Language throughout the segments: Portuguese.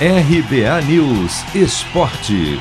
RBA News Esporte.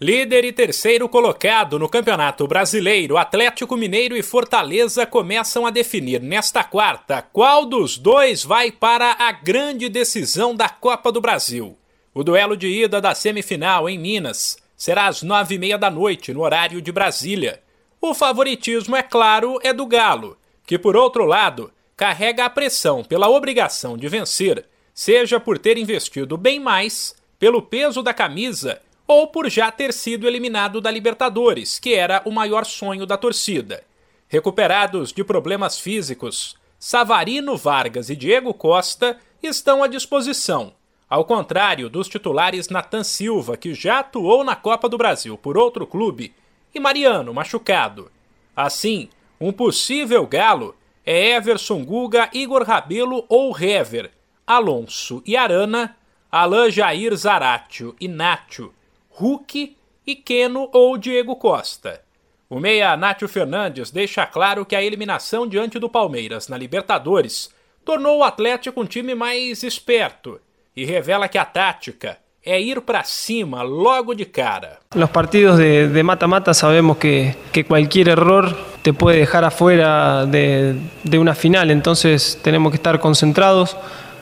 Líder e terceiro colocado no Campeonato Brasileiro, Atlético Mineiro e Fortaleza começam a definir nesta quarta qual dos dois vai para a grande decisão da Copa do Brasil. O duelo de ida da semifinal em Minas será às nove e meia da noite, no horário de Brasília. O favoritismo, é claro, é do Galo, que por outro lado carrega a pressão pela obrigação de vencer, seja por ter investido bem mais, pelo peso da camisa ou por já ter sido eliminado da Libertadores, que era o maior sonho da torcida. Recuperados de problemas físicos, Savarino Vargas e Diego Costa estão à disposição, ao contrário dos titulares Nathan Silva, que já atuou na Copa do Brasil por outro clube, e Mariano, machucado. Assim, um possível galo é Everson Guga, Igor Rabelo ou Hever, Alonso e Arana, Alain Jair Zaratio e Nacho, Hulk e Keno ou Diego Costa. O meia Nátio Fernandes deixa claro que a eliminação diante do Palmeiras na Libertadores tornou o Atlético um time mais esperto e revela que a tática é ir para cima logo de cara. Los partidos de mata-mata sabemos que, que cualquier error te puede dejar afuera de, una final, entonces tenemos que estar concentrados,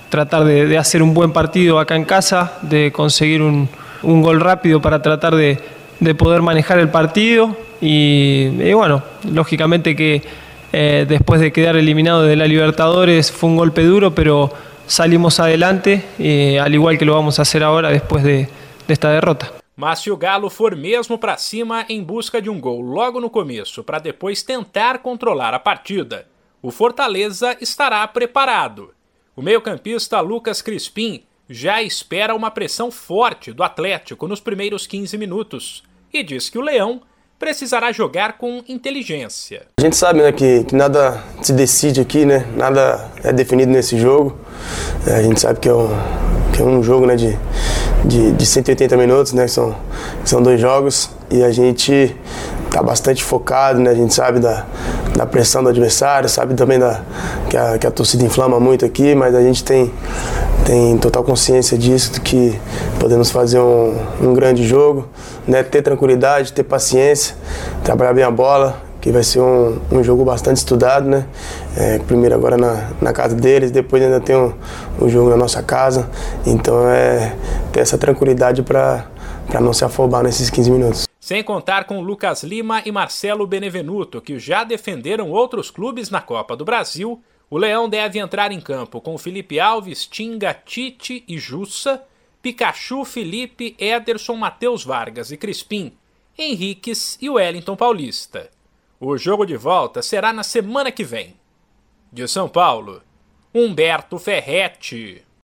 tratar de, hacer un buen partido acá en casa, de conseguir un, gol rápido para tratar de, de poder manejar el partido y, bueno, lógicamente que eh, después de quedar eliminado de la Libertadores fue un golpe duro, pero salimos adelante, al igual que lo vamos a hacer ahora después de, de esta derrota. Mas se o Galo for mesmo para cima em busca de um gol logo no começo para depois tentar controlar a partida, o Fortaleza estará preparado. O meio-campista Lucas Crispim já espera uma pressão forte do Atlético nos primeiros 15 minutos e diz que o Leão precisará jogar com inteligência. A gente sabe né, que, que nada se decide aqui, né? nada é definido nesse jogo. É, a gente sabe que é um, que é um jogo né, de, de, de 180 minutos, né? São, são dois jogos e a gente está bastante focado, né? A gente sabe da, da pressão do adversário, sabe também da, que, a, que a torcida inflama muito aqui, mas a gente tem, tem total consciência disso, que podemos fazer um, um grande jogo, né? Ter tranquilidade, ter paciência, trabalhar bem a bola, que vai ser um, um jogo bastante estudado, né? É, primeiro agora na, na casa deles, depois ainda tem um, um jogo na nossa casa. Então é ter essa tranquilidade para não se afobar nesses 15 minutos. Sem contar com Lucas Lima e Marcelo Benevenuto, que já defenderam outros clubes na Copa do Brasil, o Leão deve entrar em campo com Felipe Alves, Tinga, Tite e Jussa, Pikachu, Felipe, Ederson, Matheus Vargas e Crispim, Henriques e Wellington Paulista. O jogo de volta será na semana que vem. De São Paulo, Humberto Ferretti.